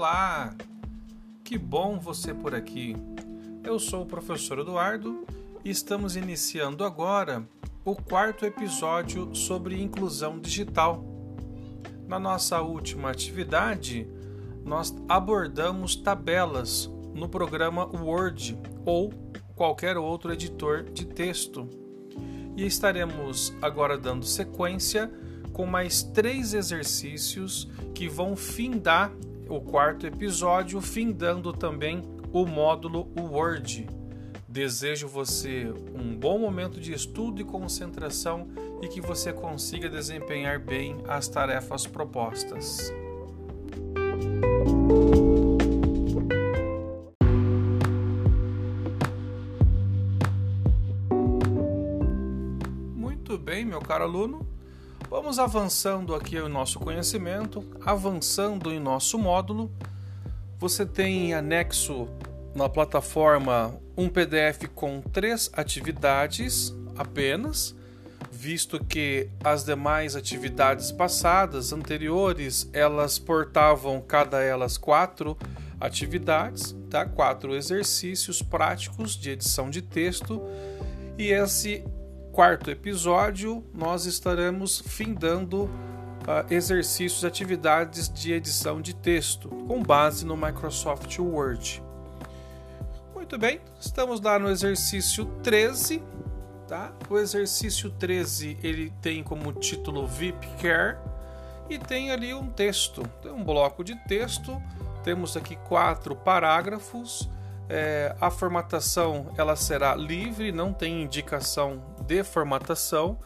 Olá! Que bom você por aqui. Eu sou o professor Eduardo e estamos iniciando agora o quarto episódio sobre inclusão digital. Na nossa última atividade, nós abordamos tabelas no programa Word ou qualquer outro editor de texto. E estaremos agora dando sequência com mais três exercícios que vão findar o quarto episódio, findando também o módulo Word. Desejo você um bom momento de estudo e concentração e que você consiga desempenhar bem as tarefas propostas. Muito bem, meu caro aluno. Vamos avançando aqui o nosso conhecimento, avançando em nosso módulo. Você tem em anexo na plataforma um PDF com três atividades apenas, visto que as demais atividades passadas, anteriores, elas portavam cada elas quatro atividades, tá? quatro exercícios práticos de edição de texto, e esse quarto episódio, nós estaremos findando uh, exercícios, atividades de edição de texto com base no Microsoft Word. Muito bem, estamos lá no exercício 13, tá? O exercício 13 ele tem como título VIP Care e tem ali um texto, tem um bloco de texto. Temos aqui quatro parágrafos é, a formatação ela será livre, não tem indicação de formatação,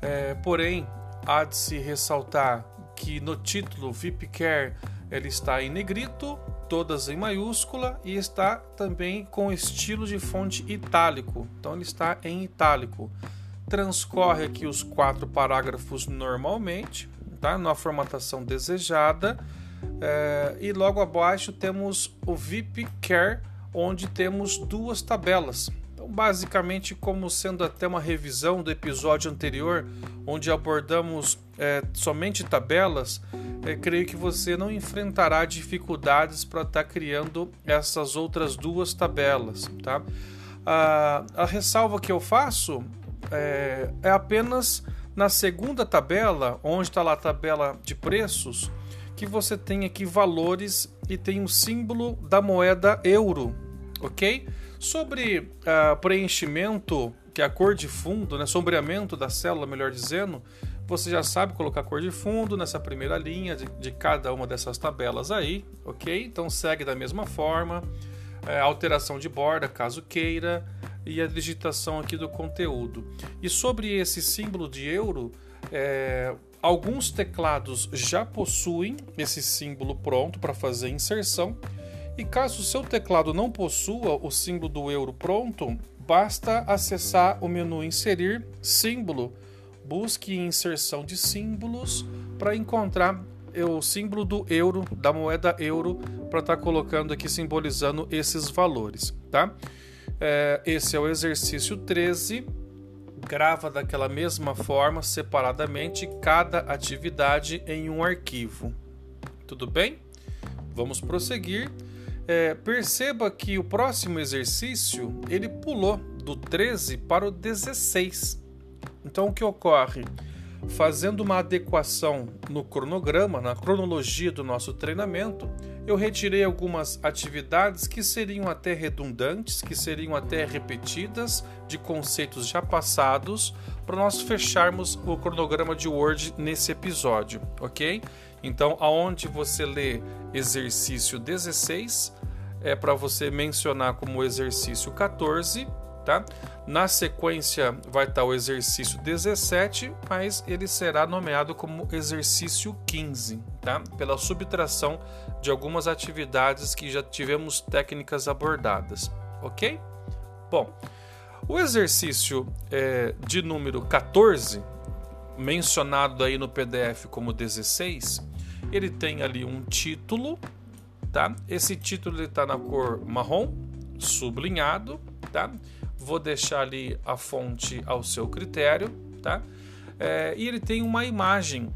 é, porém há de se ressaltar que no título VIP Care ele está em negrito, todas em maiúscula e está também com estilo de fonte itálico, então ele está em itálico. Transcorre aqui os quatro parágrafos normalmente, tá? na formatação desejada. É, e logo abaixo temos o VIP Care onde temos duas tabelas. Então, basicamente, como sendo até uma revisão do episódio anterior, onde abordamos é, somente tabelas, é, creio que você não enfrentará dificuldades para estar tá criando essas outras duas tabelas. Tá? A, a ressalva que eu faço é, é apenas na segunda tabela, onde está lá a tabela de preços, que você tem aqui valores e tem o um símbolo da moeda euro, ok? Sobre uh, preenchimento, que é a cor de fundo, né, sombreamento da célula, melhor dizendo, você já sabe colocar cor de fundo nessa primeira linha de, de cada uma dessas tabelas aí, ok? Então segue da mesma forma, é, alteração de borda, caso queira, e a digitação aqui do conteúdo. E sobre esse símbolo de euro, é, Alguns teclados já possuem esse símbolo pronto para fazer inserção, e caso o seu teclado não possua o símbolo do euro pronto, basta acessar o menu Inserir Símbolo, busque inserção de símbolos para encontrar o símbolo do euro, da moeda euro, para estar tá colocando aqui simbolizando esses valores, tá? É, esse é o exercício 13 grava daquela mesma forma, separadamente, cada atividade em um arquivo. Tudo bem? Vamos prosseguir. É, perceba que o próximo exercício ele pulou do 13 para o 16. Então o que ocorre? Fazendo uma adequação no cronograma, na cronologia do nosso treinamento, eu retirei algumas atividades que seriam até redundantes, que seriam até repetidas de conceitos já passados, para nós fecharmos o cronograma de Word nesse episódio, ok? Então, aonde você lê exercício 16, é para você mencionar como exercício 14 tá? Na sequência vai estar o exercício 17, mas ele será nomeado como exercício 15, tá? Pela subtração de algumas atividades que já tivemos técnicas abordadas, ok? Bom, o exercício é, de número 14, mencionado aí no PDF como 16, ele tem ali um título, tá? Esse título está na cor marrom, sublinhado, tá? Vou deixar ali a fonte ao seu critério, tá? É, e ele tem uma imagem,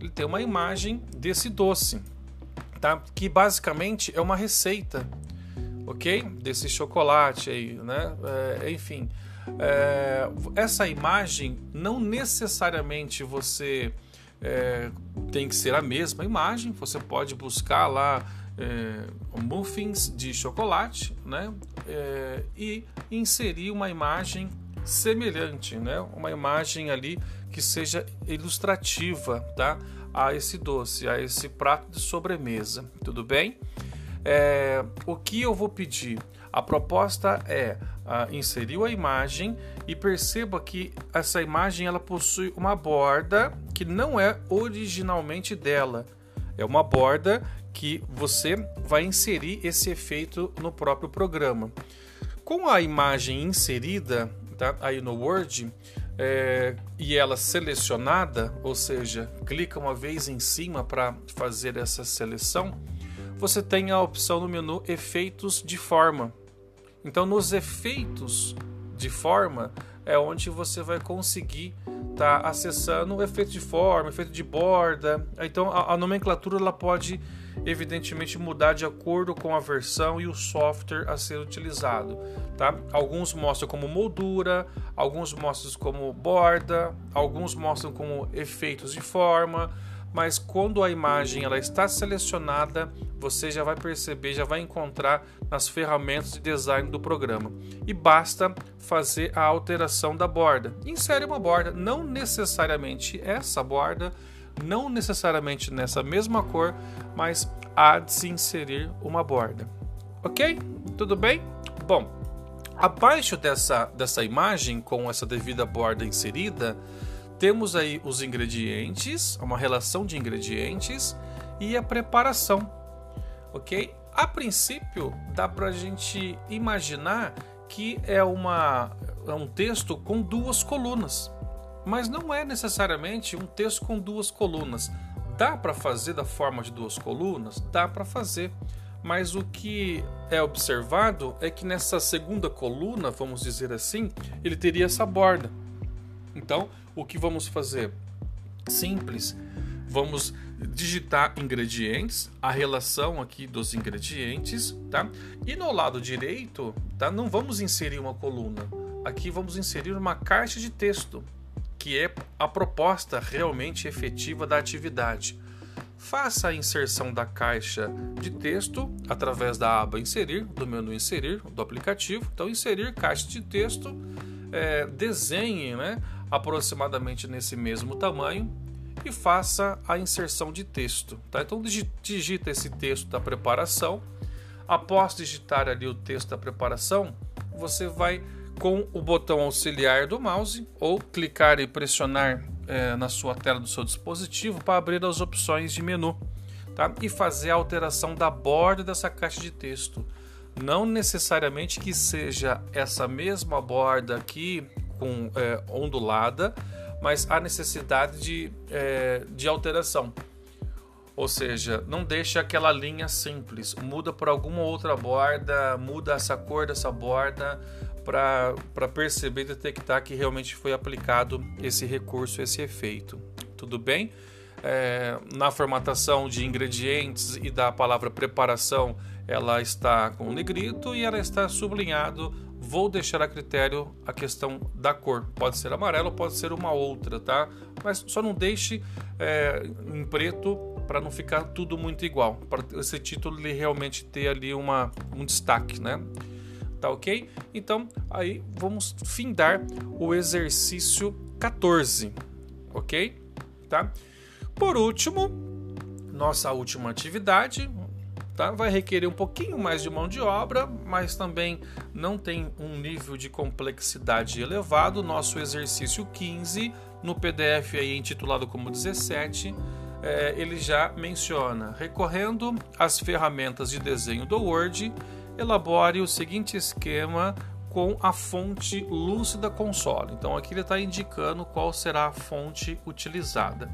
ele tem uma imagem desse doce. tá? Que basicamente é uma receita, ok? Desse chocolate aí, né? É, enfim, é, essa imagem não necessariamente você é, tem que ser a mesma imagem. Você pode buscar lá é, muffins de chocolate, né? É, e inserir uma imagem semelhante, né? Uma imagem ali que seja ilustrativa, tá? A esse doce, a esse prato de sobremesa, tudo bem? É, o que eu vou pedir? A proposta é inserir a imagem e perceba que essa imagem ela possui uma borda que não é originalmente dela. É uma borda que você vai inserir esse efeito no próprio programa. Com a imagem inserida tá, aí no Word é, e ela selecionada, ou seja, clica uma vez em cima para fazer essa seleção, você tem a opção no menu Efeitos de Forma. Então, nos efeitos de forma é onde você vai conseguir estar tá acessando o efeito de forma, efeito de borda. Então, a, a nomenclatura ela pode evidentemente mudar de acordo com a versão e o software a ser utilizado, tá? Alguns mostram como moldura, alguns mostram como borda, alguns mostram como efeitos de forma, mas quando a imagem ela está selecionada, você já vai perceber, já vai encontrar nas ferramentas de design do programa. E basta fazer a alteração da borda. Insere uma borda, não necessariamente essa borda, não necessariamente nessa mesma cor, mas há de se inserir uma borda. Ok? Tudo bem? Bom, abaixo dessa, dessa imagem, com essa devida borda inserida, temos aí os ingredientes, uma relação de ingredientes e a preparação. Ok? A princípio, dá para a gente imaginar que é, uma, é um texto com duas colunas mas não é necessariamente um texto com duas colunas. Dá para fazer da forma de duas colunas? Dá para fazer. Mas o que é observado é que nessa segunda coluna, vamos dizer assim, ele teria essa borda. Então, o que vamos fazer? Simples. Vamos digitar ingredientes, a relação aqui dos ingredientes, tá? E no lado direito, tá? Não vamos inserir uma coluna. Aqui vamos inserir uma caixa de texto que é a proposta realmente efetiva da atividade. Faça a inserção da caixa de texto através da aba Inserir, do menu Inserir do aplicativo. Então, inserir caixa de texto, é, desenhe né, aproximadamente nesse mesmo tamanho e faça a inserção de texto. Tá? Então, digita esse texto da preparação. Após digitar ali o texto da preparação, você vai com o botão auxiliar do mouse ou clicar e pressionar é, na sua tela do seu dispositivo para abrir as opções de menu tá? e fazer a alteração da borda dessa caixa de texto. Não necessariamente que seja essa mesma borda aqui com é, ondulada, mas há necessidade de, é, de alteração. Ou seja, não deixa aquela linha simples, muda por alguma outra borda, muda essa cor dessa borda, para perceber e detectar que realmente foi aplicado esse recurso, esse efeito. Tudo bem? É, na formatação de ingredientes e da palavra preparação, ela está com negrito e ela está sublinhado. Vou deixar a critério a questão da cor. Pode ser amarelo, pode ser uma outra, tá? Mas só não deixe é, em preto para não ficar tudo muito igual. Para esse título ele realmente ter ali uma, um destaque, né? tá ok? Então, aí vamos findar o exercício 14, ok? Tá? Por último, nossa última atividade, tá? Vai requerer um pouquinho mais de mão de obra, mas também não tem um nível de complexidade elevado. Nosso exercício 15, no PDF aí intitulado como 17, é, ele já menciona recorrendo às ferramentas de desenho do Word elabore o seguinte esquema com a fonte lúcida console. Então aqui ele está indicando qual será a fonte utilizada.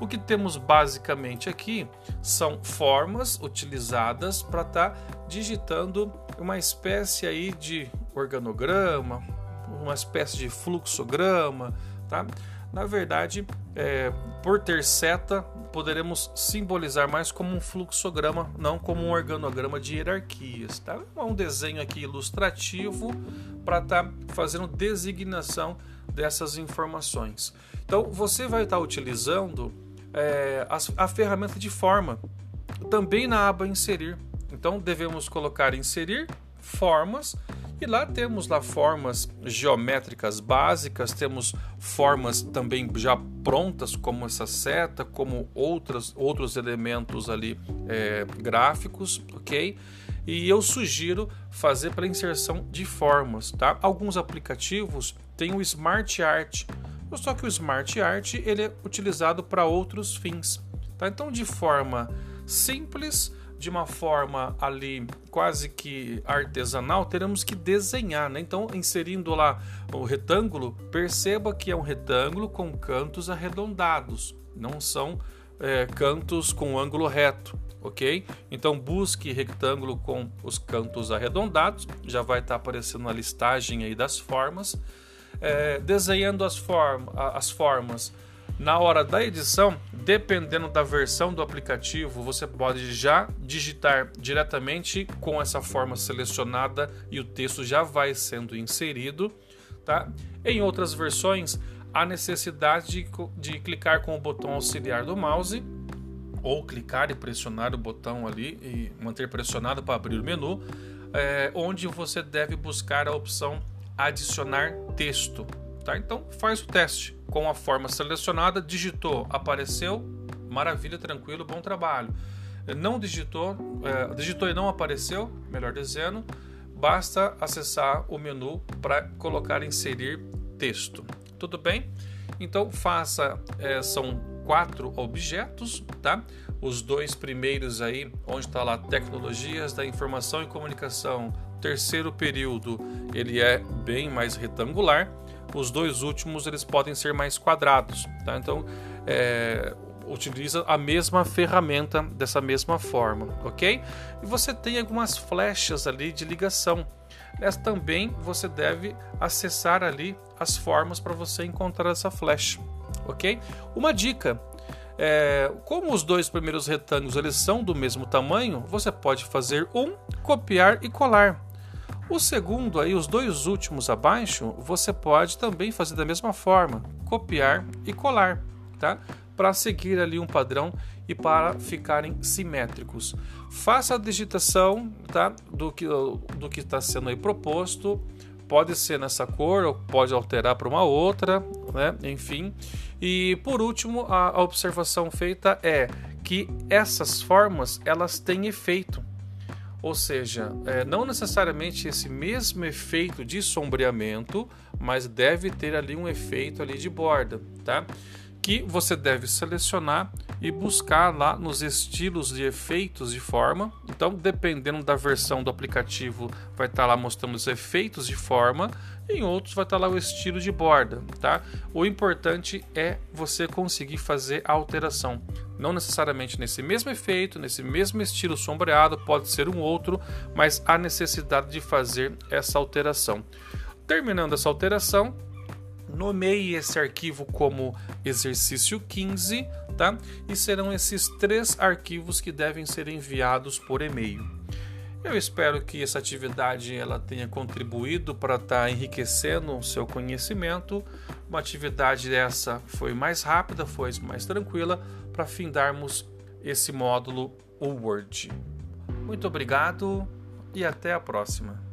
O que temos basicamente aqui são formas utilizadas para estar tá digitando uma espécie aí de organograma, uma espécie de fluxograma, tá? Na verdade, é, por ter seta, poderemos simbolizar mais como um fluxograma, não como um organograma de hierarquias. Tá? É um desenho aqui ilustrativo para estar tá fazendo designação dessas informações. Então, você vai estar tá utilizando é, a, a ferramenta de forma, também na aba inserir. Então, devemos colocar inserir formas e lá temos lá formas geométricas básicas, temos formas também já prontas, como essa seta, como outras, outros elementos ali é, gráficos, ok? E eu sugiro fazer para inserção de formas, tá? Alguns aplicativos têm o Smart Art, só que o Smart Art ele é utilizado para outros fins, tá? Então, de forma simples, de uma forma ali quase que artesanal, teremos que desenhar, né? Então, inserindo lá o retângulo, perceba que é um retângulo com cantos arredondados, não são é, cantos com ângulo reto, ok? Então, busque retângulo com os cantos arredondados, já vai estar tá aparecendo a listagem aí das formas. É, desenhando as, form as formas na hora da edição, dependendo da versão do aplicativo, você pode já digitar diretamente com essa forma selecionada e o texto já vai sendo inserido. Tá? Em outras versões, há necessidade de, de clicar com o botão auxiliar do mouse ou clicar e pressionar o botão ali e manter pressionado para abrir o menu, é, onde você deve buscar a opção adicionar texto. Tá? Então faz o teste com a forma selecionada, digitou, apareceu, maravilha, tranquilo, bom trabalho. Não digitou, é, digitou e não apareceu, melhor dizendo, basta acessar o menu para colocar inserir texto. Tudo bem? Então faça, é, são quatro objetos, tá? Os dois primeiros aí, onde está lá tecnologias da informação e comunicação, terceiro período, ele é bem mais retangular os dois últimos eles podem ser mais quadrados. Tá? Então, é, utiliza a mesma ferramenta dessa mesma forma, ok? E você tem algumas flechas ali de ligação. Nessa também você deve acessar ali as formas para você encontrar essa flecha, ok? Uma dica: é, como os dois primeiros retângulos eles são do mesmo tamanho, você pode fazer um, copiar e colar. O segundo, aí, os dois últimos abaixo, você pode também fazer da mesma forma, copiar e colar, tá? Para seguir ali um padrão e para ficarem simétricos. Faça a digitação, tá? Do que do que está sendo aí proposto. Pode ser nessa cor ou pode alterar para uma outra, né? Enfim. E por último, a, observação feita é que essas formas elas têm efeito. Ou seja, é, não necessariamente esse mesmo efeito de sombreamento, mas deve ter ali um efeito ali de borda, tá? Que você deve selecionar e buscar lá nos estilos de efeitos de forma. Então, dependendo da versão do aplicativo, vai estar lá mostrando os efeitos de forma, em outros vai estar lá o estilo de borda, tá? O importante é você conseguir fazer a alteração não necessariamente nesse mesmo efeito, nesse mesmo estilo sombreado, pode ser um outro, mas há necessidade de fazer essa alteração. Terminando essa alteração, nomeie esse arquivo como exercício 15, tá? E serão esses três arquivos que devem ser enviados por e-mail. Eu espero que essa atividade ela tenha contribuído para estar tá enriquecendo o seu conhecimento. Uma atividade dessa foi mais rápida, foi mais tranquila para findarmos esse módulo Word. Muito obrigado e até a próxima.